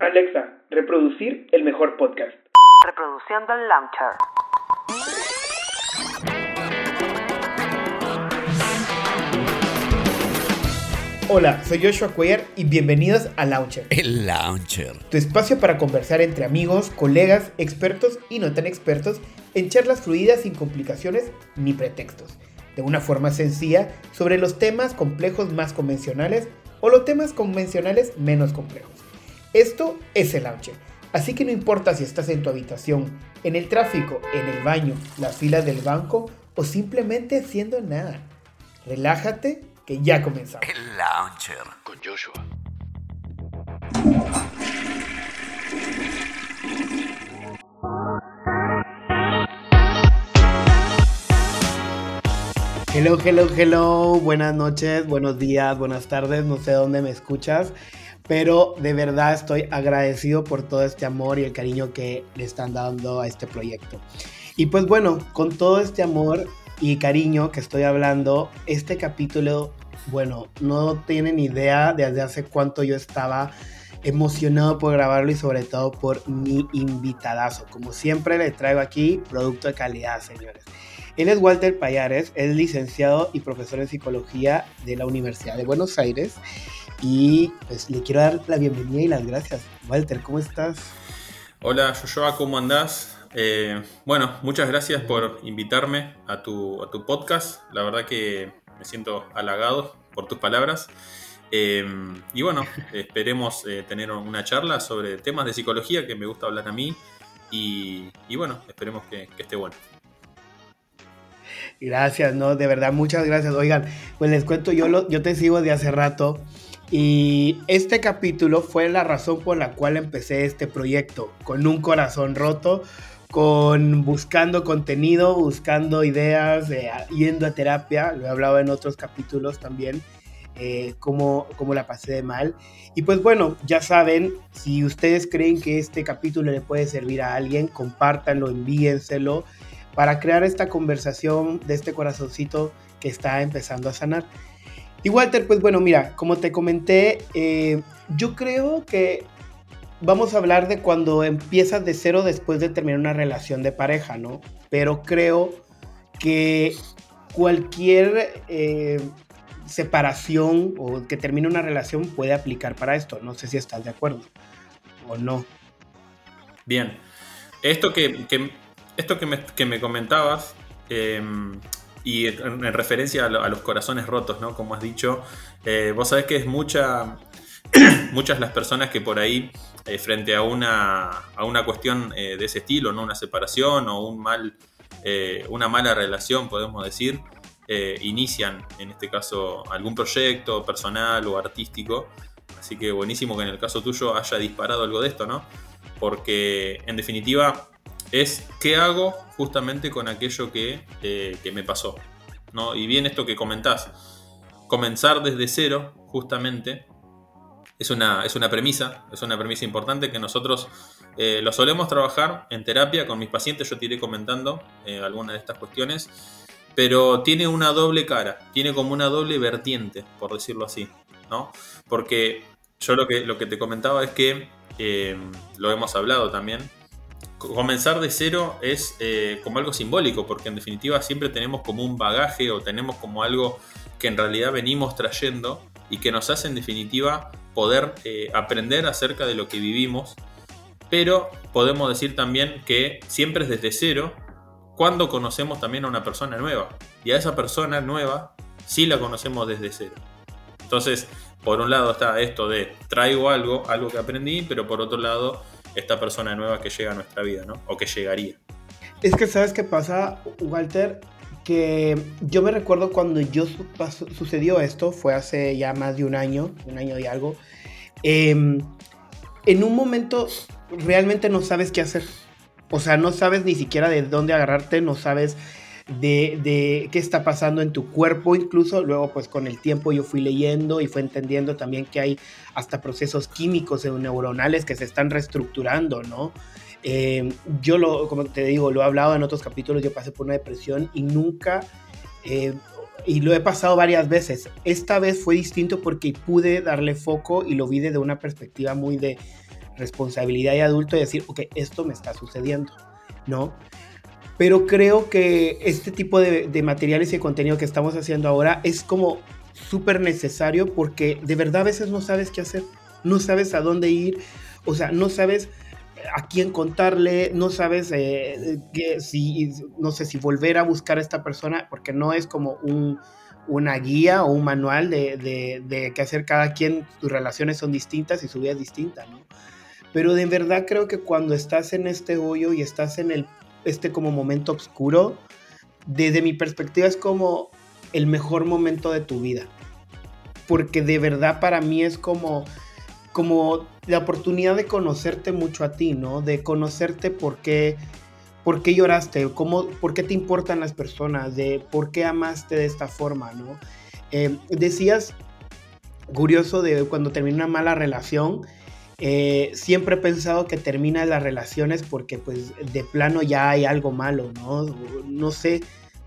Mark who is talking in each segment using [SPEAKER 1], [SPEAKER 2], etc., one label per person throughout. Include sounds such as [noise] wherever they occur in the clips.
[SPEAKER 1] Alexa, reproducir el mejor podcast.
[SPEAKER 2] Reproduciendo el launcher.
[SPEAKER 1] Hola, soy Joshua Cuellar y bienvenidos a Launcher.
[SPEAKER 3] El Launcher.
[SPEAKER 1] Tu espacio para conversar entre amigos, colegas, expertos y no tan expertos en charlas fluidas sin complicaciones ni pretextos. De una forma sencilla sobre los temas complejos más convencionales o los temas convencionales menos complejos. Esto es el Launcher. Así que no importa si estás en tu habitación, en el tráfico, en el baño, las filas del banco o simplemente haciendo nada. Relájate que ya comenzamos.
[SPEAKER 3] El Launcher.
[SPEAKER 4] con Joshua.
[SPEAKER 1] Hello, hello, hello. Buenas noches, buenos días, buenas tardes. No sé dónde me escuchas, pero de verdad estoy agradecido por todo este amor y el cariño que le están dando a este proyecto. Y pues bueno, con todo este amor y cariño que estoy hablando, este capítulo, bueno, no tienen idea de desde hace cuánto yo estaba emocionado por grabarlo y sobre todo por mi invitadazo. Como siempre le traigo aquí producto de calidad, señores. Él es Walter Payares, es licenciado y profesor en psicología de la Universidad de Buenos Aires y pues le quiero dar la bienvenida y las gracias. Walter, ¿cómo estás?
[SPEAKER 5] Hola Joshua, ¿cómo andás? Eh, bueno, muchas gracias por invitarme a tu, a tu podcast. La verdad que me siento halagado por tus palabras. Eh, y bueno, [laughs] esperemos eh, tener una charla sobre temas de psicología que me gusta hablar a mí. Y, y bueno, esperemos que, que esté bueno.
[SPEAKER 1] Gracias, no, de verdad, muchas gracias. Oigan, pues les cuento, yo, lo, yo te sigo de hace rato y este capítulo fue la razón por la cual empecé este proyecto, con un corazón roto, con buscando contenido, buscando ideas, eh, yendo a terapia, lo he hablado en otros capítulos también, eh, cómo, cómo la pasé de mal. Y pues bueno, ya saben, si ustedes creen que este capítulo le puede servir a alguien, compártanlo, envíenselo para crear esta conversación de este corazoncito que está empezando a sanar. Y Walter, pues bueno, mira, como te comenté, eh, yo creo que vamos a hablar de cuando empiezas de cero después de terminar una relación de pareja, ¿no? Pero creo que cualquier eh, separación o que termine una relación puede aplicar para esto. No sé si estás de acuerdo o no.
[SPEAKER 5] Bien, esto que, que esto que me, que me comentabas, eh, y en, en referencia a, lo- a los corazones rotos, ¿no? Como has dicho, eh, vos sabés que es mucha, [clears throat] muchas las personas que por ahí, eh, frente a una, a una cuestión eh, de ese estilo, ¿no? Una separación o un mal, una mala relación, podemos decir, inician, en este caso, algún proyecto personal o artístico. Así que buenísimo que en el caso tuyo haya disparado algo de esto, ¿no? Porque en definitiva es qué hago justamente con aquello que, eh, que me pasó. ¿no? Y bien esto que comentás, comenzar desde cero, justamente, es una, es una premisa, es una premisa importante que nosotros eh, lo solemos trabajar en terapia con mis pacientes, yo te iré comentando eh, algunas de estas cuestiones, pero tiene una doble cara, tiene como una doble vertiente, por decirlo así, ¿no? Porque yo lo que, lo que te comentaba es que, eh, lo hemos hablado también, comenzar de cero es eh, como algo simbólico, porque en definitiva siempre tenemos como un bagaje o tenemos como algo que en realidad venimos trayendo y que nos hace en definitiva poder eh, aprender acerca de lo que vivimos, pero podemos decir también que siempre es desde cero cuando conocemos también a una persona nueva. Y a esa persona nueva sí la conocemos desde cero. Entonces, por un lado está esto de traigo algo, algo que aprendí, pero por otro lado esta persona nueva que llega a nuestra vida, ¿no? O que llegaría.
[SPEAKER 1] Es que sabes qué pasa, Walter, que yo me recuerdo cuando yo sucedió esto, fue hace ya más de un año, un año y algo. em, en un momento realmente no sabes qué hacer. O sea, no sabes ni siquiera de dónde agarrarte, no sabes de, qué está pasando en tu cuerpo, incluso luego pues con el tiempo yo fui leyendo y fue entendiendo también que hay hasta procesos químicos neuronales que se están reestructurando, ¿no? Eh, yo lo, como te digo, lo he hablado en otros capítulos, yo pasé por una depresión y nunca, eh, y lo he pasado varias veces. Esta vez fue distinto porque pude darle foco y lo vi desde una perspectiva muy de responsabilidad y adulto y decir, ok, esto me está sucediendo, ¿no? Pero creo que este tipo de, de materiales y contenido que estamos haciendo ahora es como súper necesario porque de verdad a veces no sabes qué hacer, no sabes a dónde ir, o sea, no sabes a quién contarle, no sabes eh, si, no sé si volver a buscar a esta persona, porque no es como un, una guía o un manual de, de, de, qué hacer cada quien, tus relaciones son distintas y su vida es distinta, ¿no? Pero de verdad creo que cuando estás en este hoyo y estás en el, este como momento oscuro, desde mi perspectiva es como el mejor momento de tu vida. Porque de verdad para mí es como como la oportunidad de conocerte mucho a ti, ¿no? De conocerte por qué, por qué lloraste, cómo, por qué te importan las personas, de por qué amaste de esta forma, ¿no? Eh, decías, curioso, de cuando termina una mala relación, eh, siempre he pensado que termina las relaciones porque pues de plano ya hay algo malo, ¿no? No sé,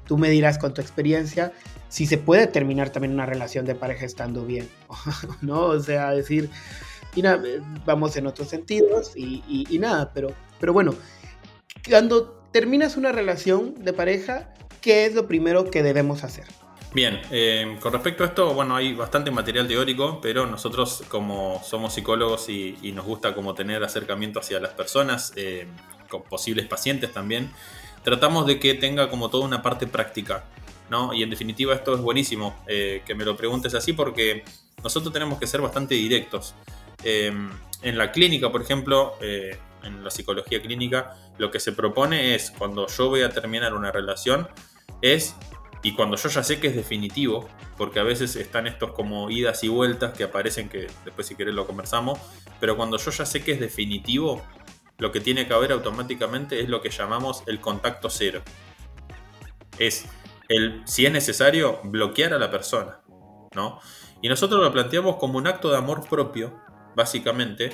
[SPEAKER 1] tú me dirás con tu experiencia si se puede terminar también una relación de pareja estando bien, [laughs] ¿no? O sea, decir, y nada, eh, vamos en otros sentidos y, nada, pero, pero bueno, cuando terminas una relación de pareja, ¿qué es lo primero que debemos hacer?
[SPEAKER 5] Bien, eh, con respecto a esto, bueno, hay bastante material teórico, pero nosotros como somos psicólogos y, nos gusta como tener acercamiento hacia las personas, eh, con posibles pacientes también, tratamos de que tenga como toda una parte práctica, ¿no? Y en definitiva esto es buenísimo que me lo preguntes así porque nosotros tenemos que ser bastante directos. Em, en la clínica, por ejemplo, eh, en la psicología clínica, lo que se propone es cuando yo voy a terminar una relación, es, y cuando yo ya sé que es definitivo, porque a veces están estos como idas y vueltas que aparecen, que después si querés lo conversamos, pero cuando yo ya sé que es definitivo, lo que tiene que haber automáticamente es lo que llamamos el contacto cero. Es el, si es necesario, bloquear a la persona, ¿no? Y nosotros lo planteamos como un acto de amor propio básicamente.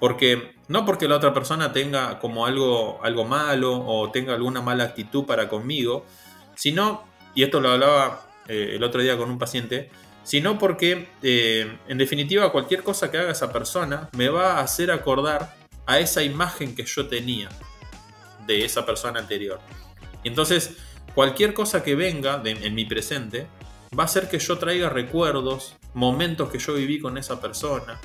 [SPEAKER 5] Porque no porque la otra persona tenga como algo, algo malo o tenga alguna mala actitud para conmigo, sino, y esto lo hablaba eh, el otro día con un paciente, sino porque eh, en definitiva cualquier cosa que haga esa persona me va a hacer acordar a esa imagen que yo tenía de esa persona anterior. Y entonces cualquier cosa que venga en mi presente va a hacer que yo traiga recuerdos, momentos que yo viví con esa persona,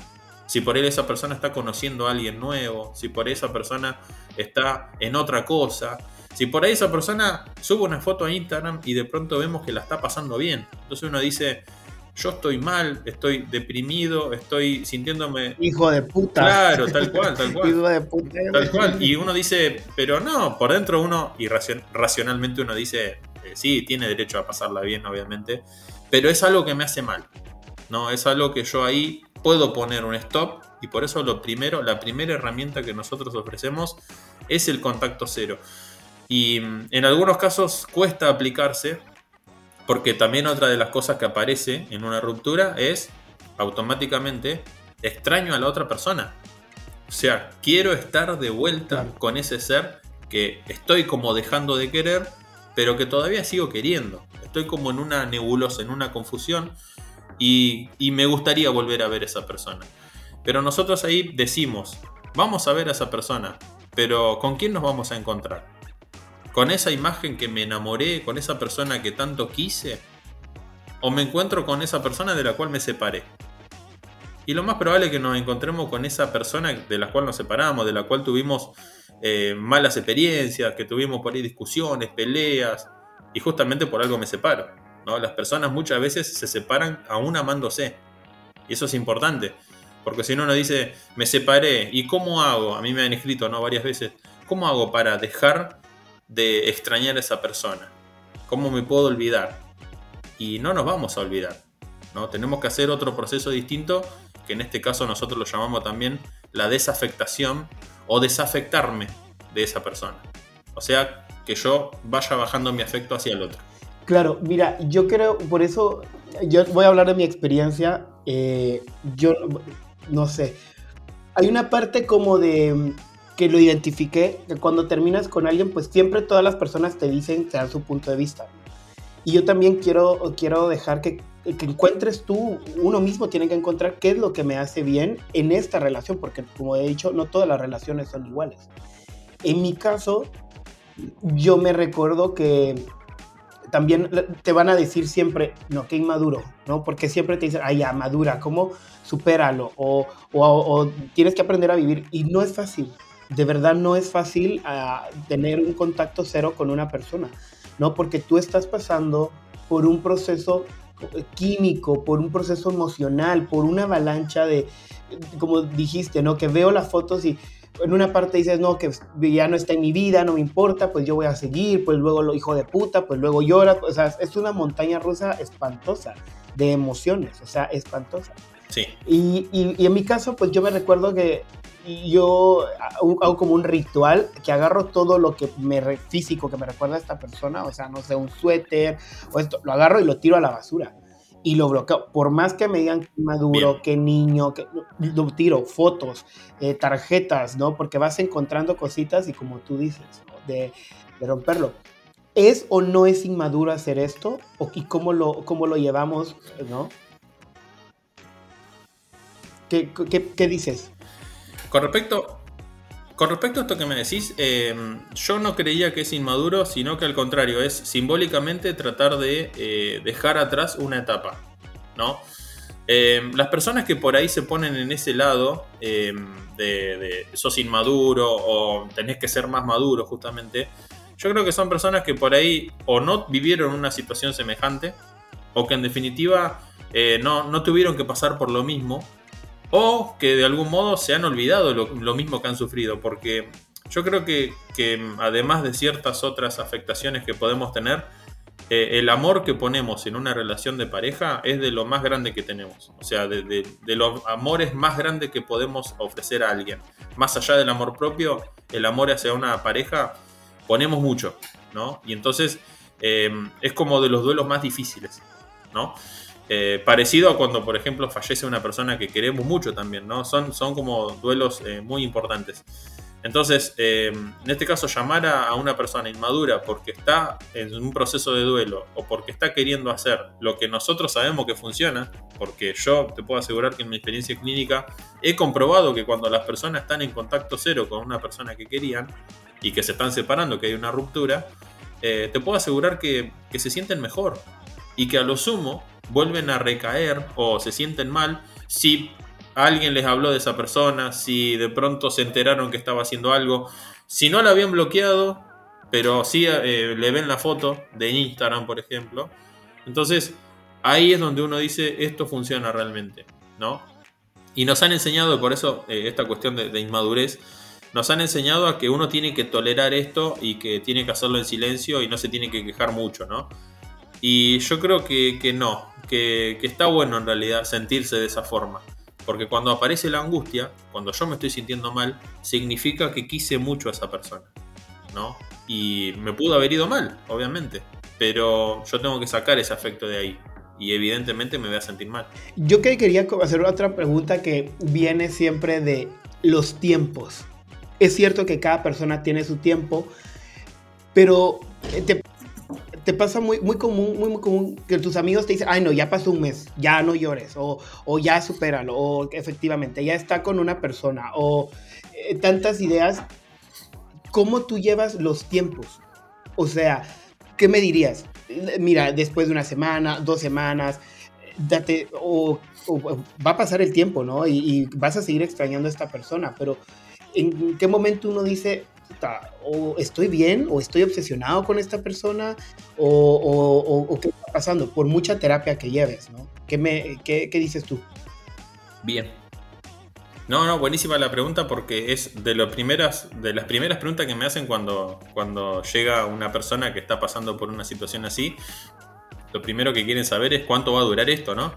[SPEAKER 5] si por él esa persona está conociendo a alguien nuevo, si por esa persona está en otra cosa, si por ahí esa persona sube una foto a Instagram y de pronto vemos que la está pasando bien. Entonces uno dice, yo estoy mal, estoy deprimido, estoy sintiéndome...
[SPEAKER 1] Hijo de puta.
[SPEAKER 5] Claro, tal cual, tal [laughs] cual.
[SPEAKER 1] Hijo de puta.
[SPEAKER 5] Tal cual. Y uno dice, pero no, por dentro uno, y racionalmente uno dice, eh, sí, tiene derecho a pasarla bien, obviamente, pero es algo que me hace mal. No, es algo que yo ahí puedo poner un stop y por eso lo primero, la primera herramienta que nosotros ofrecemos es el contacto cero. Y mm, en algunos casos cuesta aplicarse porque también otra de las cosas que aparece en una ruptura es automáticamente extraño a la otra persona. O sea, quiero estar de vuelta con ese ser que estoy como dejando de querer, pero que todavía sigo queriendo. Estoy como en una nebulosa, en una confusión y, me gustaría volver a ver a esa persona. Pero nosotros ahí decimos, vamos a ver a esa persona, pero ¿con quién nos vamos a encontrar? ¿Con esa imagen que me enamoré, con esa persona que tanto quise? ¿O me encuentro con esa persona de la cual me separé? Y lo más probable es que nos encontremos con esa persona de la cual nos separamos, de la cual tuvimos eh, malas experiencias, que tuvimos por ahí discusiones, peleas, y justamente por algo me separo. Las personas muchas veces se separan aún amándose. Y eso es importante. Porque si no uno dice, me separé, ¿y cómo hago? A mí me han escrito ¿no? varias veces, ¿cómo hago para dejar de extrañar a esa persona? ¿Cómo me puedo olvidar? Y no nos vamos a olvidar. ¿no? Tenemos que hacer otro proceso distinto, que en este caso nosotros lo llamamos también la desafectación o desafectarme de esa persona. O sea, que yo vaya bajando mi afecto hacia el otro.
[SPEAKER 1] Claro, mira, yo creo, por eso yo voy a hablar de mi experiencia. Eh, yo no sé. Hay una parte como de que lo identifiqué, que cuando terminas con alguien, pues siempre todas las personas te dicen, te dan su punto de vista. Y yo también quiero, quiero dejar que, que encuentres tú, uno mismo tiene que encontrar qué es lo que me hace bien en esta relación, porque como he dicho, no todas las relaciones son iguales. En mi caso, yo me recuerdo que también te van a decir siempre, no, que inmaduro, ¿no? Porque siempre te dicen, ay, ya, madura, ¿cómo? Supéralo, o, o, o, tienes que aprender a vivir. Y no es fácil, de verdad no es fácil uh, tener un contacto cero con una persona, ¿no? Porque tú estás pasando por un proceso químico, por un proceso emocional, por una avalancha de, como dijiste, ¿no? Que veo las fotos y en una parte dices, no, que ya no está en mi vida, no me importa, pues yo voy a seguir, pues luego lo hijo de puta, pues luego llora, o sea, es una montaña rusa espantosa de emociones, o sea, espantosa.
[SPEAKER 5] Sí.
[SPEAKER 1] Y, y, y en mi caso, pues yo me recuerdo que yo hago como un ritual que agarro todo lo que me físico que me recuerda a esta persona, o sea, no sé, un suéter o esto, lo agarro y lo tiro a la basura y lo bloqueo. Por más que me digan que maduro, Bien. que niño, que lo tiro, fotos, eh, tarjetas, ¿no? Porque vas encontrando cositas y como tú dices, ¿no? de, de, romperlo. ¿Es o no es inmaduro hacer esto? ¿O, ¿Y cómo lo, cómo lo llevamos, no? ¿Qué, qué, qué dices?
[SPEAKER 5] Con respecto, con respecto a esto que me decís, eh, yo no creía que es inmaduro, sino que al contrario, es simbólicamente tratar de eh, dejar atrás una etapa. ¿no? Eh, las personas que por ahí se ponen en ese lado de, de, sos inmaduro o tenés que ser más maduro justamente, yo creo que son personas que por ahí o no vivieron una situación semejante o que en definitiva no, no tuvieron que pasar por lo mismo o que de algún modo se han olvidado lo, mismo que han sufrido, porque yo creo que, que, además de ciertas otras afectaciones que podemos tener, eh, el amor que ponemos en una relación de pareja es de lo más grande que tenemos, o sea, de los amores más grandes que podemos ofrecer a alguien. Más allá del amor propio, el amor hacia una pareja ponemos mucho, ¿no? Y entonces eh, es como de los duelos más difíciles, ¿no? Eh, parecido a cuando, por ejemplo, fallece una persona que queremos mucho también, ¿no? Son, son como duelos eh, muy importantes. Entonces, eh, en este caso, llamar a, a, una persona inmadura porque está en un proceso de duelo o porque está queriendo hacer lo que nosotros sabemos que funciona, porque yo te puedo asegurar que en mi experiencia clínica he comprobado que cuando las personas están en contacto cero con una persona que querían y que se están separando, que hay una ruptura, te puedo asegurar que, que se sienten mejor y que a lo sumo vuelven a recaer o se sienten mal si alguien les habló de esa persona, si de pronto se enteraron que estaba haciendo algo, si no la habían bloqueado, pero sí eh, le ven la foto de Instagram, por ejemplo. Entonces, ahí es donde uno dice, esto funciona realmente, ¿no? Y nos han enseñado, por eso, eh, esta cuestión de, de inmadurez, nos han enseñado a que uno tiene que tolerar esto y que tiene que hacerlo en silencio y no se tiene que quejar mucho, ¿no? Y yo creo que, que no, que, está bueno en realidad sentirse de esa forma. Porque cuando aparece la angustia, cuando yo me estoy sintiendo mal, significa que quise mucho a esa persona. ¿no? Y me pudo haber ido mal, obviamente. Pero yo tengo que sacar ese afecto de ahí. Y evidentemente me voy a sentir mal.
[SPEAKER 1] Yo que quería hacer otra pregunta que viene siempre de los tiempos. Es cierto que cada persona tiene su tiempo, pero te te pasa muy, muy común, muy, común que tus amigos te dicen, ay no, ya pasó un mes, ya no llores, o, o ya supéralo, o efectivamente, ya está con una persona, o eh, tantas ideas. ¿Cómo tú llevas los tiempos? O sea, ¿qué me dirías? Mira, después de una semana, dos semanas, date, o, o va a pasar el tiempo, ¿no? Y, y, vas a seguir extrañando a esta persona, pero ¿en qué momento uno dice, o estoy bien, o estoy obsesionado con esta persona, o, qué está pasando, por mucha terapia que lleves, ¿no? ¿Qué, me, qué, dices tú?
[SPEAKER 5] Bien. No, no, buenísima la pregunta porque es de, lo primeras, de las primeras preguntas que me hacen cuando, cuando llega una persona que está pasando por una situación así. Lo primero que quieren saber es cuánto va a durar esto, ¿no?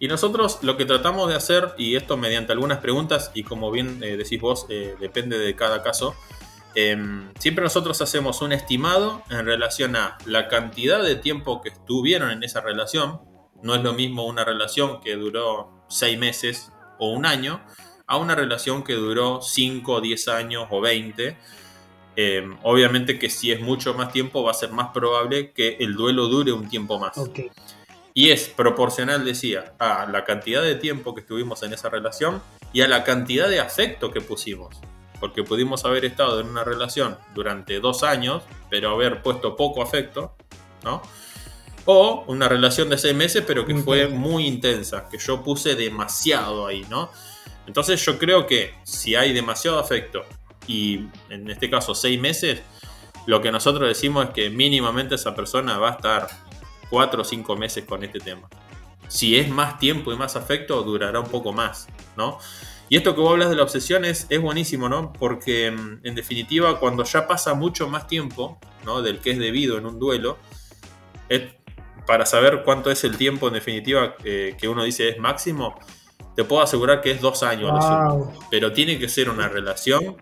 [SPEAKER 5] Y nosotros lo que tratamos de hacer, y esto mediante algunas preguntas, y como bien eh, decís vos, eh, depende de cada caso, eh, siempre nosotros hacemos un estimado en relación a la cantidad de tiempo que estuvieron en esa relación. No es lo mismo una relación que duró 6 meses o un año a una relación que duró 5, 10 años o 20. Eh, obviamente que si es mucho más tiempo va a ser más probable que el duelo dure un tiempo más. Y es proporcional, decía, a la cantidad de tiempo que estuvimos en esa relación y a la cantidad de afecto que pusimos. Porque pudimos haber estado en una relación durante dos años, pero haber puesto poco afecto, ¿no? O una relación de seis meses, pero que
[SPEAKER 1] Muy
[SPEAKER 5] fue
[SPEAKER 1] bien.
[SPEAKER 5] muy intensa, que yo puse demasiado ahí, ¿no? Entonces yo creo que si hay demasiado afecto y en este caso seis meses, lo que nosotros decimos es que mínimamente esa persona va a estar cuatro o cinco meses con este tema. Si es más tiempo y más afecto, durará un poco más, ¿no? Y esto que vos hablas de la obsesión es, es buenísimo, ¿no? Porque mm, en definitiva, cuando ya pasa mucho más tiempo, ¿no? Del que es debido en un duelo, es- para saber cuánto es el tiempo en definitiva eh, que uno dice es máximo, te puedo asegurar que es dos años.
[SPEAKER 1] Wow.
[SPEAKER 5] pero tiene que ser una relación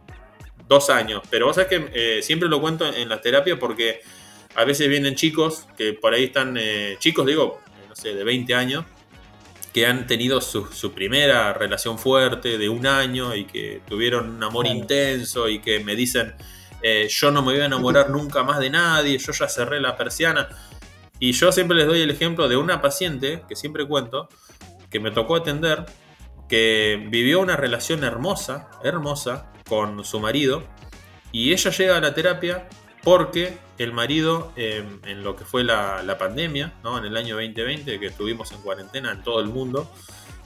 [SPEAKER 5] dos años. Pero vos sabés que eh, siempre lo cuento en la terapia porque a veces vienen chicos que por ahí están, eh, chicos digo, no sé, de 20 años, que han tenido su, su primera relación fuerte de un año y que tuvieron un amor
[SPEAKER 1] Claro.
[SPEAKER 5] intenso y que me dicen, eh, yo no me voy a enamorar nunca más de nadie, yo ya cerré la persiana. Y yo siempre les doy el ejemplo de una paciente, que siempre cuento, que me tocó atender, que vivió una relación hermosa, hermosa, con su marido, y ella llega a la terapia porque el marido, eh, en lo que fue la, pandemia, ¿no? en el año 2020, que estuvimos en cuarentena en todo el mundo,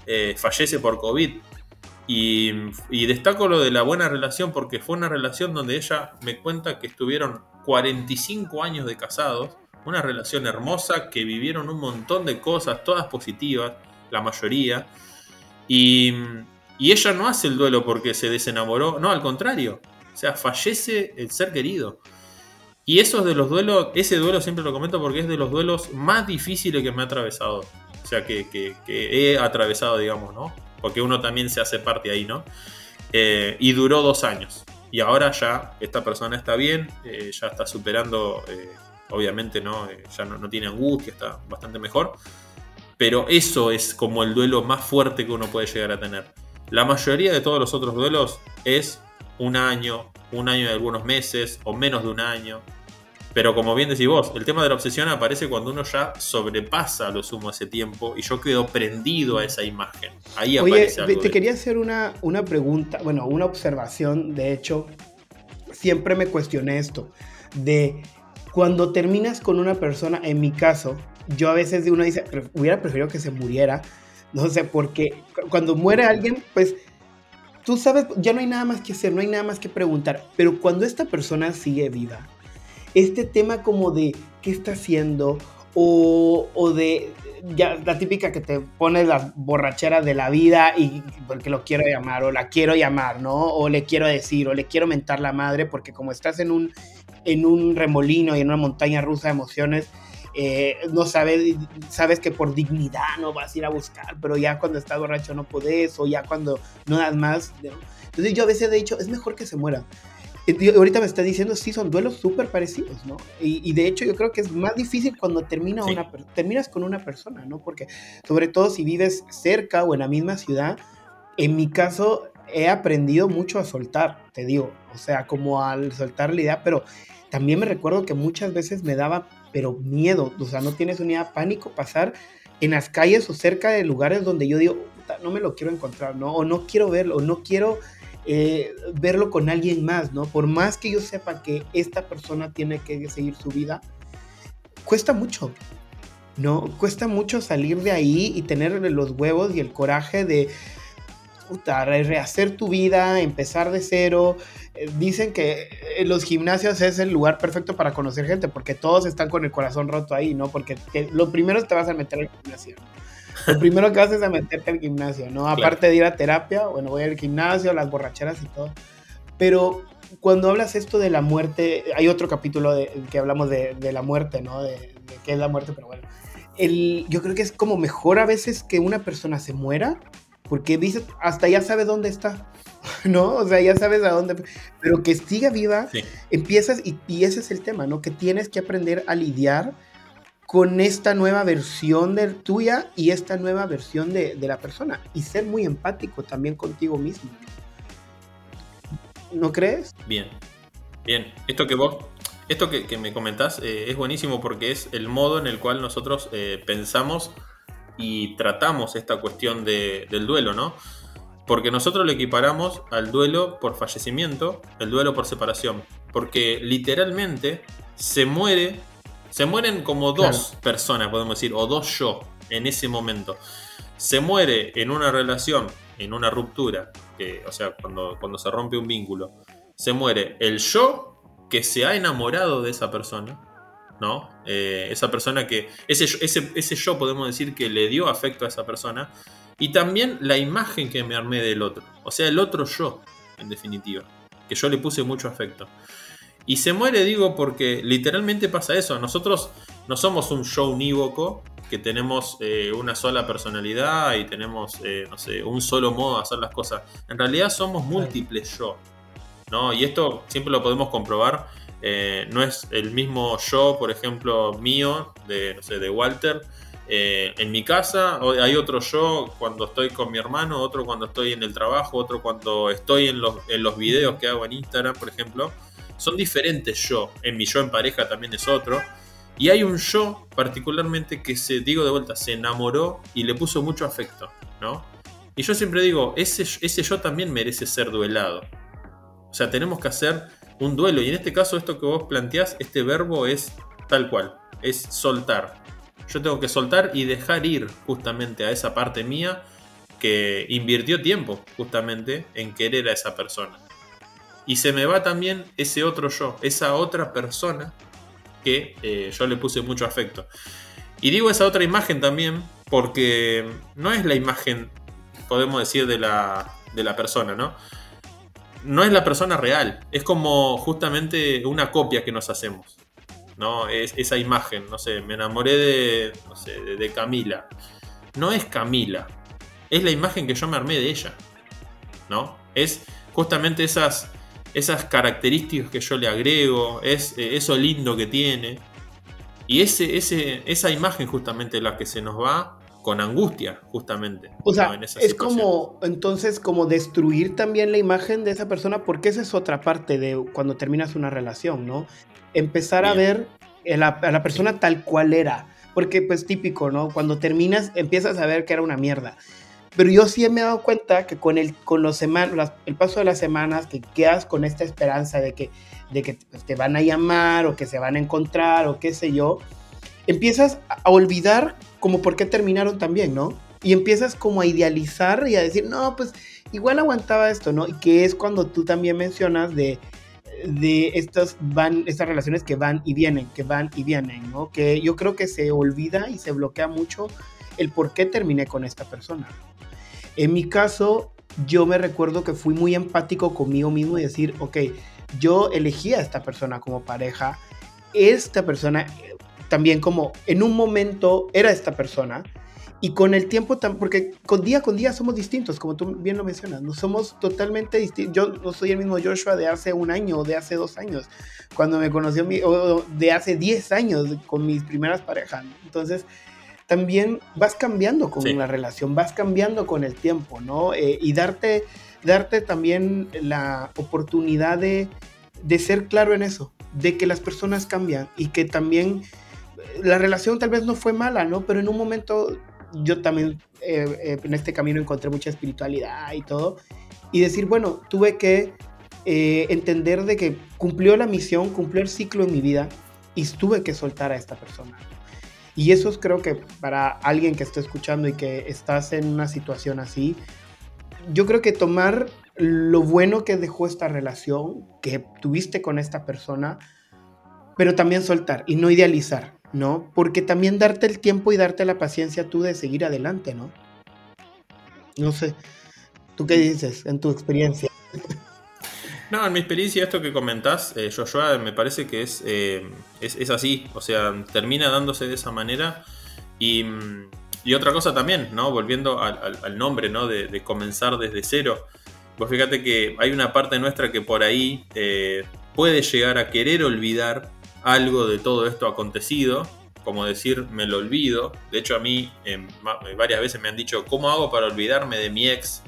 [SPEAKER 5] eh, fallece por COVID. Y, y destaco lo de la buena relación porque fue una relación donde ella me cuenta que estuvieron 45 años de casados, una relación hermosa, que vivieron un montón de cosas, todas positivas, la mayoría. Y, y ella no hace el duelo porque se desenamoró, no, al contrario. O sea, fallece el ser querido. Y eso es de los duelos, ese duelo siempre lo comento porque es de los duelos más difíciles que me ha atravesado. O sea, que, he atravesado, digamos, ¿no? Porque uno también se hace parte ahí, ¿no? Eh, y duró dos años. Y ahora ya esta persona está bien, eh, ya está superando, eh, obviamente, ¿no? Ya no, tiene angustia, está bastante mejor. Pero eso es como el duelo más fuerte que uno puede llegar a tener. La mayoría de todos los otros duelos es un año, un año y algunos meses, o menos de un año. Pero como bien decís vos, el tema de la obsesión aparece cuando uno ya sobrepasa lo sumo ese tiempo y yo quedo prendido a esa imagen. Ahí
[SPEAKER 1] Oye,
[SPEAKER 5] aparece algo.
[SPEAKER 1] te
[SPEAKER 5] de-
[SPEAKER 1] quería hacer una, una pregunta, bueno, una observación, de hecho, siempre me cuestioné esto, de cuando terminas con una persona, en mi caso, yo a veces uno dice, "Pre- hubiera preferido que se muriera, no sé, porque cu- cuando muere alguien, pues tú sabes, ya no hay nada más que hacer, no hay nada más que preguntar, pero cuando esta persona sigue viva, este tema como de qué está haciendo o, o de ya la típica que te pones las borracheras de la vida y porque lo quiero llamar o la quiero llamar, ¿no? O le quiero decir o le quiero mentar la madre porque como estás en un en un remolino y en una montaña rusa de emociones eh, no sabes, sabes que por dignidad no vas a ir a buscar, pero ya cuando estás borracho no podés, o ya cuando no das más. ¿no? Entonces yo a veces he dicho, es mejor que se muera. Ahorita me está diciendo, sí, son duelos súper parecidos, ¿no? Y, y de hecho yo creo que es más difícil cuando termina
[SPEAKER 5] Sí.
[SPEAKER 1] una, terminas con una persona, ¿no? Porque sobre todo si vives cerca o en la misma ciudad, en mi caso he aprendido mucho a soltar, te digo, o sea, como al soltar la idea, pero también me recuerdo que muchas veces me daba, pero miedo, o sea, no tienes una idea, pánico pasar en las calles o cerca de lugares donde yo digo, "Puta, no me lo quiero encontrar, ¿no? O no quiero verlo, o no quiero eh, verlo con alguien más, ¿no? Por más que yo sepa que esta persona tiene que seguir su vida, cuesta mucho, ¿no? Cuesta mucho salir de ahí y tener los huevos y el coraje de puta, re- rehacer tu vida, empezar de cero. Eh, Dicen que eh, los gimnasios es el lugar perfecto para conocer gente, porque todos están con el corazón roto ahí, ¿no? Porque lo primero es te vas a meter al gimnasio. Lo primero que haces es meterte al gimnasio, ¿no? Aparte de ir a terapia, bueno, voy al gimnasio, las borracheras y todo. Pero cuando hablas esto de la muerte, hay otro capítulo de, que hablamos de, de la muerte, ¿no? De, de qué es la muerte, pero bueno. El, yo creo que es como mejor a veces que una persona se muera, porque dices, hasta ya sabe dónde está, [laughs] ¿no? O sea, ya sabes a dónde, pero que siga viva,
[SPEAKER 5] Sí.
[SPEAKER 1] empiezas, y, y ese es el tema, ¿no? Que tienes que aprender a lidiar con esta nueva versión de tuya y esta nueva versión de, de la persona, y ser muy empático también contigo mismo. ¿No crees?
[SPEAKER 5] Bien. Bien, esto que vos, esto que, me comentás eh, es buenísimo porque es el modo en el cual nosotros eh, pensamos y tratamos esta cuestión de- del duelo, ¿no? Porque nosotros lo equiparamos al duelo por fallecimiento, el duelo por separación. Porque literalmente se muere, se mueren como dos personas, podemos decir, o dos yo en ese momento. Se muere en una relación, en una ruptura, que, o sea, cuando, cuando se rompe un vínculo, se muere el yo que se ha enamorado de esa persona, ¿no? Eh, esa persona que, ese, ese, ese yo podemos decir que le dio afecto a esa persona, y también la imagen que me armé del otro, o sea, el otro yo, en definitiva, que yo le puse mucho afecto. Y se muere, digo, porque literalmente pasa eso. Nosotros no somos un show unívoco que tenemos eh, una sola personalidad y tenemos, eh, no sé, un solo modo de hacer las cosas. En realidad somos múltiples yo. ¿no? Y esto siempre lo podemos comprobar. eh, no es el mismo yo, por ejemplo, mío, de, no sé, de Walter, eh, en mi casa. Hay otro yo cuando estoy con mi hermano, otro cuando estoy en el trabajo, otro cuando estoy en los, en los videos que hago en Instagram, por ejemplo. Son diferentes yo. En mi yo en pareja también es otro. Y hay un yo particularmente que se, digo de vuelta, se enamoró y le puso mucho afecto, ¿no? Y yo siempre digo, ese, ese yo también merece ser duelado. O sea, tenemos que hacer un duelo. Y en este caso, esto que vos planteás, este verbo es tal cual, es soltar. Yo tengo que soltar y dejar ir justamente a esa parte mía que invirtió tiempo justamente en querer a esa persona. Y se me va también ese otro yo, esa otra persona que eh, yo le puse mucho afecto. Y digo esa otra imagen también porque no es la imagen, podemos decir, de la, de la persona, ¿no? No es la persona real, es como justamente una copia que nos hacemos. ¿no? Es, esa imagen, no sé, me enamoré de, no sé, de, de Camila. No es Camila, es la imagen que yo me armé de ella. ¿no? Es justamente esas, esas características que yo le agrego, es eh, eso lindo que tiene. Y ese, ese, esa imagen justamente la que se nos va con angustia, justamente.
[SPEAKER 1] O sea, es como, entonces, como destruir también la imagen de esa persona, porque esa es otra parte de cuando terminas una relación, ¿no? Empezar a ver a la, a la persona tal cual era. Porque, pues, típico, ¿no? Cuando terminas, empiezas a ver que era una mierda. Pero yo sí me he dado cuenta que con el, con los seman- las- el paso de las semanas, que quedas con esta esperanza de que, de que pues, te van a llamar o que se van a encontrar o qué sé yo, empiezas a olvidar como por qué terminaron también, ¿no? Y empiezas como a idealizar y a decir, no, pues igual aguantaba esto, ¿no? Y que es cuando tú también mencionas de, de estas, van, estas relaciones que van y vienen, que van y vienen, ¿no? Que yo creo que se olvida y se bloquea mucho el por qué terminé con esta persona. En mi caso, yo me recuerdo que fui muy empático conmigo mismo y decir, ok, yo elegí a esta persona como pareja, esta persona eh, también como en un momento era esta persona y con el tiempo, porque con día con día somos distintos, como tú bien lo mencionas, no somos totalmente distintos. Yo no soy el mismo Joshua de hace un año o de hace dos años, cuando me conoció, mi, o de hace 10 años con mis primeras parejas. Entonces, también vas cambiando con
[SPEAKER 5] Sí.
[SPEAKER 1] la relación, vas cambiando con el tiempo, ¿no? Eh, y darte, darte también la oportunidad de, de ser claro en eso, de que las personas cambian y que también eh, la relación tal vez no fue mala, ¿no? Pero en un momento yo también eh, eh, en este camino encontré mucha espiritualidad y todo. Y decir, bueno, tuve que eh, entender de que cumplió la misión, cumplió el ciclo en mi vida y tuve que soltar a esta persona. Y eso es, creo que para alguien que esté escuchando y que estás en una situación así, yo creo que tomar lo bueno que dejó esta relación, que tuviste con esta persona, pero también soltar y no idealizar, ¿no? Porque también darte el tiempo y darte la paciencia tú de seguir adelante, ¿no? No sé, ¿tú qué dices en tu experiencia?
[SPEAKER 5] No, en mi experiencia, esto que comentás, eh, Joshua, me parece que es, eh, es, así. O sea, termina dándose de esa manera. Y, mm, y otra cosa también, ¿no? Volviendo al, nombre, ¿no? De, comenzar desde cero. Vos fíjate que hay una parte nuestra que por ahí eh, puede llegar a querer olvidar algo de todo esto acontecido. Como decir, me lo olvido. De hecho, a mí ma- varias veces me han dicho, ¿cómo hago para olvidarme de mi ex?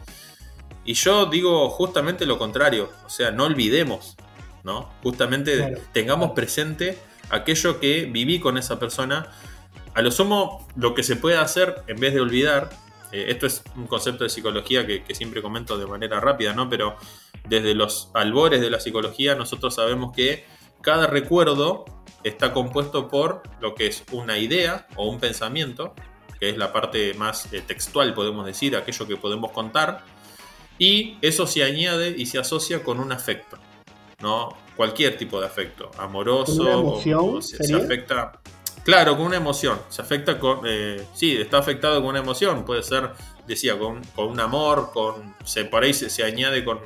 [SPEAKER 5] Y yo digo justamente lo contrario, o sea, no olvidemos, ¿no? Justamente
[SPEAKER 1] Claro.
[SPEAKER 5] tengamos presente aquello que viví con esa persona. A lo sumo, lo que se puede hacer en vez de olvidar, eh, esto es un concepto de psicología que, que siempre comento de manera rápida, ¿no? Pero desde los albores de la psicología nosotros sabemos que cada recuerdo está compuesto por lo que es una idea o un pensamiento, que es la parte más eh, textual, podemos decir, aquello que podemos contar, y eso se añade y se asocia con un afecto, ¿no? Cualquier tipo de afecto, amoroso,
[SPEAKER 1] ¿Con una emoción,
[SPEAKER 5] o- o se, afecta, claro, con una emoción, se afecta con, eh, sí, está afectado con una emoción, puede ser, decía, con, con un amor, con, se, por ahí se, se añade con,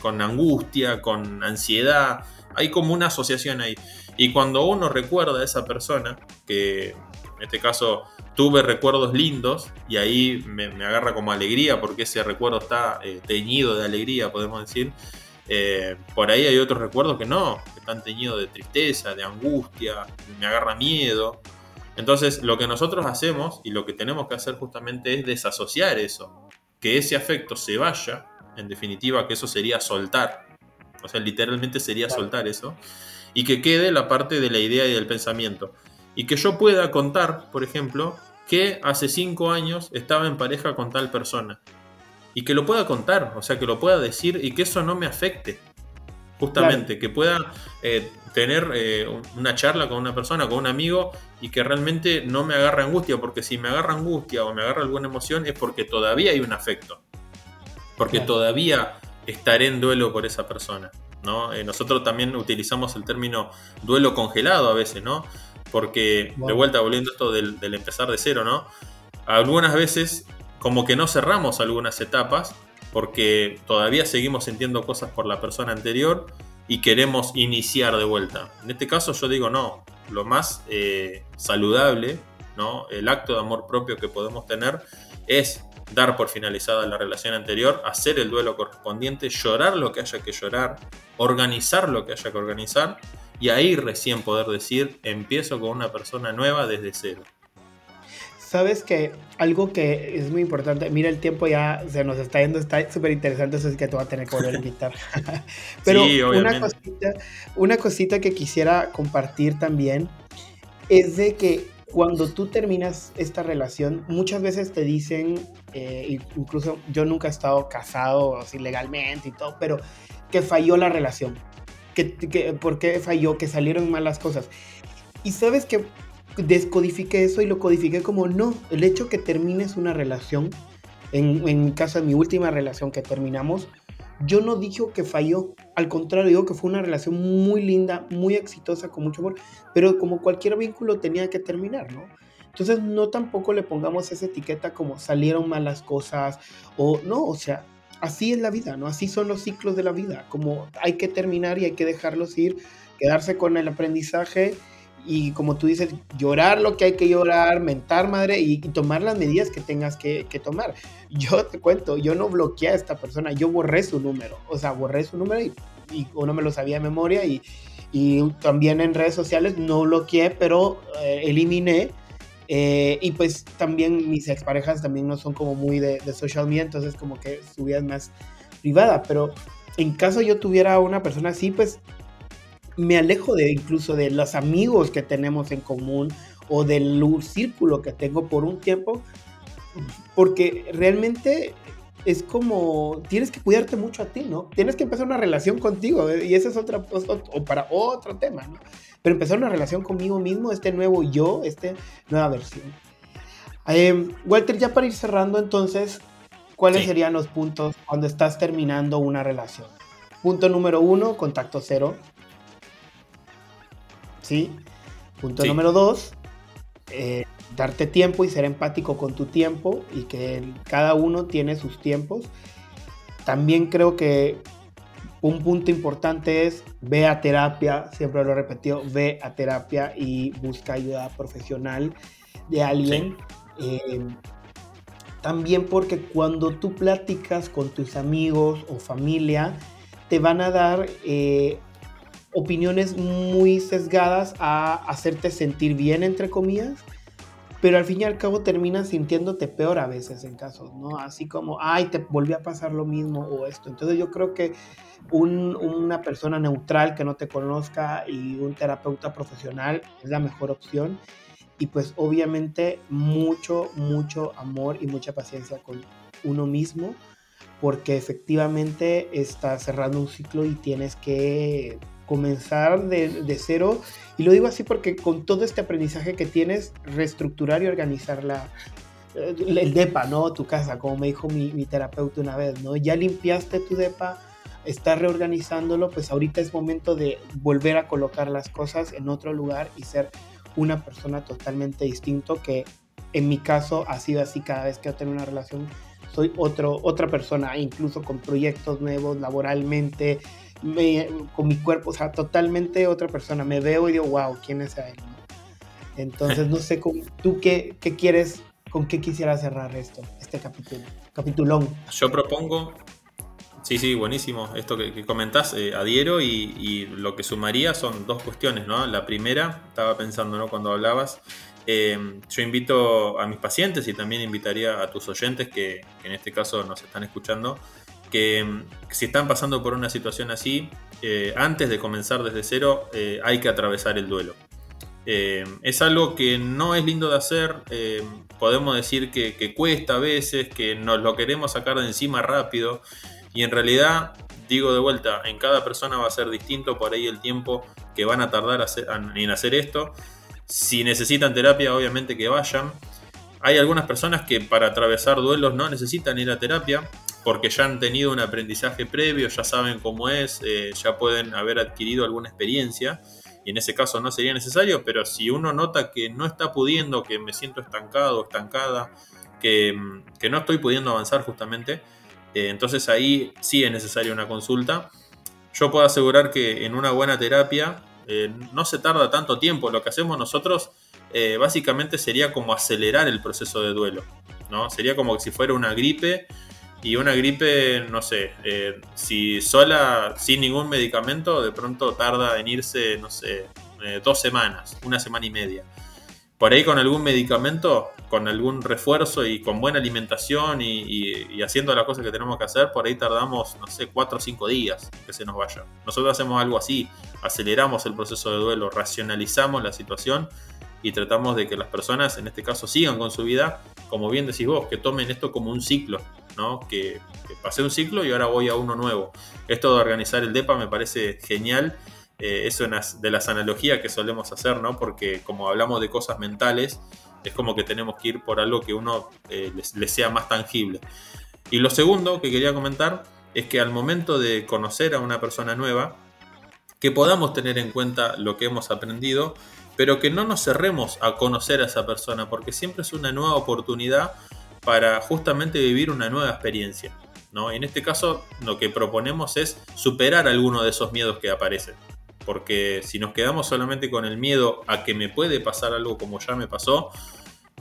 [SPEAKER 5] con angustia, con ansiedad, hay como una asociación ahí. Y cuando uno recuerda a esa persona, que en este caso tuve recuerdos lindos, y ahí me, me agarra como alegría, porque ese recuerdo está eh, teñido de alegría, podemos decir. eh, por ahí hay otros recuerdos que no, que están teñidos de tristeza, de angustia, me agarra miedo. Entonces, lo que nosotros hacemos y lo que tenemos que hacer justamente es desasociar eso, que ese afecto se vaya, en definitiva, que eso sería soltar, o sea, literalmente sería soltar eso, y que quede la parte de la idea y del pensamiento. Y que yo pueda contar, por ejemplo, que hace cinco años estaba en pareja con tal persona. Y que lo pueda contar, o sea, que lo pueda decir y que eso no me afecte. Justamente, que pueda eh, tener eh, un- una charla con una persona, con un amigo, y que realmente no me agarre angustia, porque si me agarra angustia o me agarra alguna emoción es porque todavía hay un afecto. Porque
[SPEAKER 1] Claro.
[SPEAKER 5] todavía estaré en duelo por esa persona. ¿no? Eh, nosotros también utilizamos el término duelo congelado a veces, ¿no? Porque, de vuelta, volviendo a esto del, del empezar de cero, ¿no? Algunas veces como que no cerramos algunas etapas porque todavía seguimos sintiendo cosas por la persona anterior y queremos iniciar de vuelta. En este caso yo digo no, lo más eh, saludable, ¿no? el acto de amor propio que podemos tener es dar por finalizada la relación anterior, hacer el duelo correspondiente, llorar lo que haya que llorar, organizar lo que haya que organizar y ahí recién poder decir empiezo con una persona nueva desde cero.
[SPEAKER 1] Sabes que algo que es muy importante, mira el tiempo ya se nos está yendo, está súper interesante, eso es que te voy a tener que volver a invitar. [laughs] Pero
[SPEAKER 5] Sí,
[SPEAKER 1] una, cosita, una cosita que quisiera compartir también es de que cuando tú terminas esta relación, muchas veces te dicen, eh, incluso yo nunca he estado casado así legalmente y todo, pero que falló la relación. Que, que, ¿Por qué falló? Que salieron malas cosas. Y sabes que descodifiqué eso y lo codifiqué como no, el hecho que termines una relación, en, en mi caso de mi última relación que terminamos, yo no dije que falló, al contrario, digo que fue una relación muy linda, muy exitosa, con mucho amor, pero como cualquier vínculo tenía que terminar, ¿no? Entonces no tampoco le pongamos esa etiqueta como salieron malas cosas o no, o sea, así es la vida, ¿no? Así son los ciclos de la vida, como hay que terminar y hay que dejarlos ir, quedarse con el aprendizaje y como tú dices, llorar lo que hay que llorar, mentar madre y, tomar las medidas que tengas que, tomar. Yo te cuento, yo no bloqueé a esta persona, yo borré su número, o sea, borré su número y, y uno me lo sabía de memoria y, y, también en redes sociales no bloqueé, pero eh, eliminé. Eh, y pues también mis exparejas también no son como muy de, social media, entonces como que su vida es más privada, pero en caso yo tuviera una persona así, pues me alejo de incluso de los amigos que tenemos en común o del círculo que tengo por un tiempo, porque realmente es como tienes que cuidarte mucho a ti, ¿no? Tienes que empezar una relación contigo ¿eh? y ese es otra o para otro tema, ¿no? Pero empezar una relación conmigo mismo, este nuevo yo, esta nueva versión. Eh, Walter, ya para ir cerrando entonces, ¿cuáles sí. serían los puntos cuando estás terminando una relación? Punto número uno, contacto cero. ¿sí? Punto sí. número dos, eh, darte tiempo y ser empático con tu tiempo y que cada uno tiene sus tiempos. También creo que un punto importante es ve a terapia, siempre lo he repetido, ve a terapia y busca ayuda profesional de alguien. Sí. Eh, también porque cuando tú platicas con tus amigos o familia, te van a dar eh, opiniones muy sesgadas a hacerte sentir bien, entre comillas, pero al fin y al cabo terminas sintiéndote peor a veces en casos, ¿no? Así como, ay, te volvió a pasar lo mismo o esto. Entonces yo creo que una persona neutral que no te conozca y un terapeuta profesional es la mejor opción. Y pues obviamente mucho, mucho amor y mucha paciencia con uno mismo, porque efectivamente estás cerrando un ciclo y tienes que comenzar de, cero. Y lo digo así porque con todo este aprendizaje que tienes, reestructurar y organizar la, el DEPA, ¿no? Tu casa, como me dijo mi, mi terapeuta una vez, ¿no? Ya limpiaste tu DEPA, estás reorganizándolo, pues ahorita es momento de volver a colocar las cosas en otro lugar y ser una persona totalmente distinto que en mi caso ha sido así cada vez que tengo una relación soy otro, otra persona, incluso con proyectos nuevos, laboralmente, con mi cuerpo, o sea, totalmente otra persona. Me veo y digo, wow, ¿quién es él? Entonces, no sé, ¿tú qué, qué quieres, con qué quisiera cerrar esto, este capítulo? Capitulón.
[SPEAKER 5] Yo propongo Sí, sí, buenísimo. Esto que, comentás, eh, adhiero y, lo que sumaría son dos cuestiones, ¿no? La primera, estaba pensando, ¿no? Cuando hablabas, eh, yo invito a mis pacientes y también invitaría a tus oyentes que, en este caso nos están escuchando, que, si están pasando por una situación así, eh, antes de comenzar desde cero, hay que atravesar el duelo. es algo que no es lindo de hacer, podemos decir que cuesta a veces, que nos lo queremos sacar de encima rápido. Y en realidad, digo de vuelta, en cada persona va a ser distinto por ahí el tiempo que van a tardar en hacer esto. Si necesitan terapia, obviamente que vayan. Hay algunas personas que para atravesar duelos no necesitan ir a terapia porque ya han tenido un aprendizaje previo, ya saben cómo es, eh, ya pueden haber adquirido alguna experiencia y en ese caso no sería necesario, pero si uno nota que no está pudiendo, que me siento estancado, estancada, que, que no estoy pudiendo avanzar justamente, eh, entonces ahí sí es necesaria una consulta. Yo puedo asegurar que en una buena terapia eh, no se tarda tanto tiempo. Lo que hacemos nosotros básicamente sería como acelerar el proceso de duelo. ¿no? Sería como si fuera una gripe y una gripe, no sé, si sola, sin ningún medicamento, de pronto tarda en irse, no sé, dos semanas, una semana y media. Por ahí con algún medicamento con algún refuerzo y con buena alimentación y, haciendo las cosas que tenemos que hacer, por ahí tardamos, no sé, 4 o 5 días que se nos vaya. Nosotros hacemos algo así, aceleramos el proceso de duelo, racionalizamos la situación y tratamos de que las personas, en este caso, sigan con su vida, como bien decís vos, que tomen esto como un ciclo, ¿no? Que, pasé un ciclo y ahora voy a uno nuevo. Esto de organizar el DEPA me parece genial. Eh, eso de las analogías que solemos hacer, ¿no? Porque como hablamos de cosas mentales, es como que tenemos que ir por algo que uno eh, le sea más tangible. Y lo segundo que quería comentar es que al momento de conocer a una persona nueva, que podamos tener en cuenta lo que hemos aprendido, pero que no nos cerremos a conocer a esa persona, porque siempre es una nueva oportunidad para justamente vivir una nueva experiencia. ¿no? En este caso, lo que proponemos es superar alguno de esos miedos que aparecen. Porque si nos quedamos solamente con el miedo a que me puede pasar algo como ya me pasó,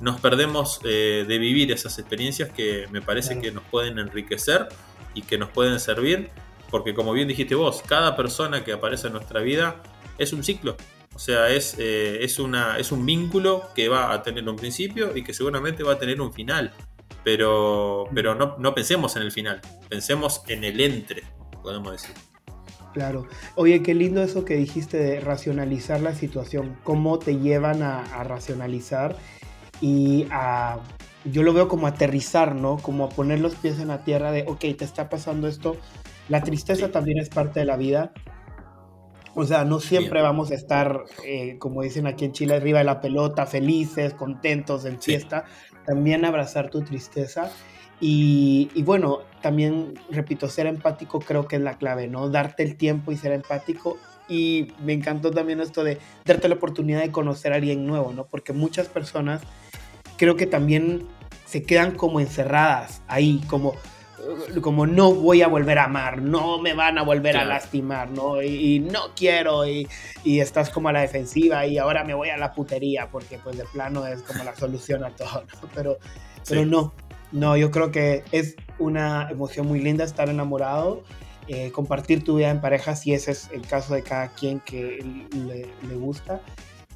[SPEAKER 5] nos perdemos eh, de vivir esas experiencias que me parece que nos pueden enriquecer y que nos pueden servir. Porque como bien dijiste vos, cada persona que aparece en nuestra vida es un ciclo. O sea, es, eh, es, una, es un vínculo que va a tener un principio y que seguramente va a tener un final. Pero, pero no, no pensemos en el final, pensemos en el entre, podemos decir.
[SPEAKER 1] Claro. Oye, qué lindo eso que dijiste de racionalizar la situación, cómo te llevan a, racionalizar y a, yo lo veo como aterrizar, ¿no? Como a poner los pies en la tierra de, ok, te está pasando esto. La tristeza también es parte de la vida. O sea, no siempre vamos a estar, eh, como dicen aquí en Chile, arriba de la pelota, felices, contentos, en fiesta. También abrazar tu tristeza y, bueno, también, repito, ser empático creo que es la clave, ¿no? Darte el tiempo y ser empático. Y me encantó también esto de darte la oportunidad de conocer a alguien nuevo, ¿no? Porque muchas personas creo que también se quedan como encerradas ahí, como, como no voy a volver a amar, no me van a volver a lastimar, ¿no? Y, no quiero, y, y, estás como a la defensiva, y ahora me voy a la putería, porque pues de plano es como la solución a todo, ¿no? Pero, pero no, no, yo creo que es una emoción muy linda estar enamorado, eh, compartir tu vida en pareja, si ese es el caso de cada quien que le, gusta.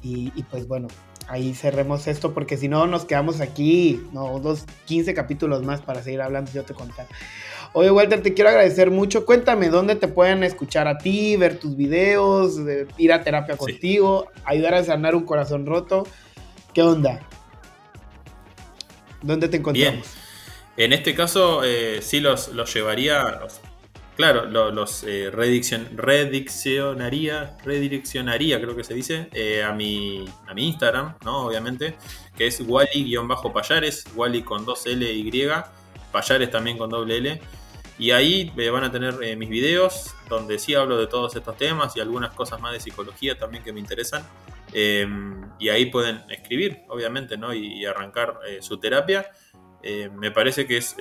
[SPEAKER 1] Y, y pues bueno, ahí cerremos esto porque si no nos quedamos aquí, no, dos, 15 capítulos más para seguir hablando, yo te contar. Oye, Walter, te quiero agradecer mucho. Cuéntame dónde te pueden escuchar a ti, ver tus videos, ir a terapia contigo, ayudar a sanar un corazón roto. ¿Qué onda? ¿Dónde te encontramos? Bien.
[SPEAKER 5] En este caso, eh, sí los, los llevaría, Claro, los eh, rediccionaría, redireccionaría, creo que se dice, eh, a, mi, a mi Instagram, ¿no? Obviamente, que es Wally-Payares, Wally con dos L y Payares también con doble L. Y ahí eh, van a tener mis videos, donde sí hablo de todos estos temas y algunas cosas más de psicología también que me interesan. Em, y ahí pueden escribir, obviamente, ¿no? Y, y arrancar su terapia. me parece que es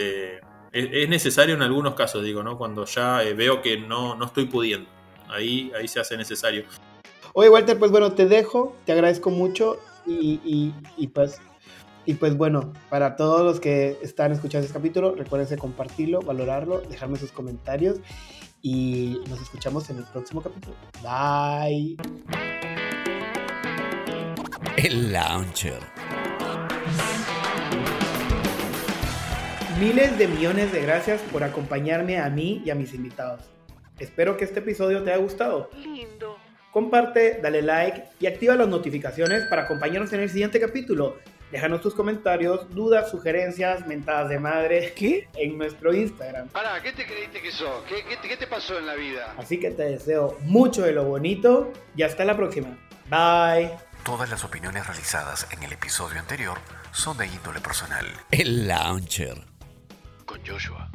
[SPEAKER 5] es, necesario en algunos casos, digo, ¿no? Cuando ya eh, veo que no, no estoy pudiendo. Ahí, ahí se hace necesario.
[SPEAKER 1] Oye, Walter, pues bueno, te dejo, te agradezco mucho y, y, pues, y pues bueno, para todos los que están escuchando este capítulo, recuerden compartirlo, valorarlo, dejarme sus comentarios y nos escuchamos en el próximo capítulo. Bye.
[SPEAKER 3] El Launcher.
[SPEAKER 1] Miles de millones de gracias por acompañarme a mí y a mis invitados. Espero que este episodio te haya gustado. Lindo. Comparte, dale like y activa las notificaciones para acompañarnos en el siguiente capítulo. Déjanos tus comentarios, dudas, sugerencias, mentadas de madre. ¿Qué? En nuestro Instagram.
[SPEAKER 4] Pará, ¿qué te creíste que sos? ¿Qué, qué te pasó en la vida?
[SPEAKER 1] Así que te deseo mucho de lo bonito y hasta la próxima. Bye.
[SPEAKER 3] Todas las opiniones realizadas en el episodio anterior son de índole personal. El Launcher
[SPEAKER 4] Joshua.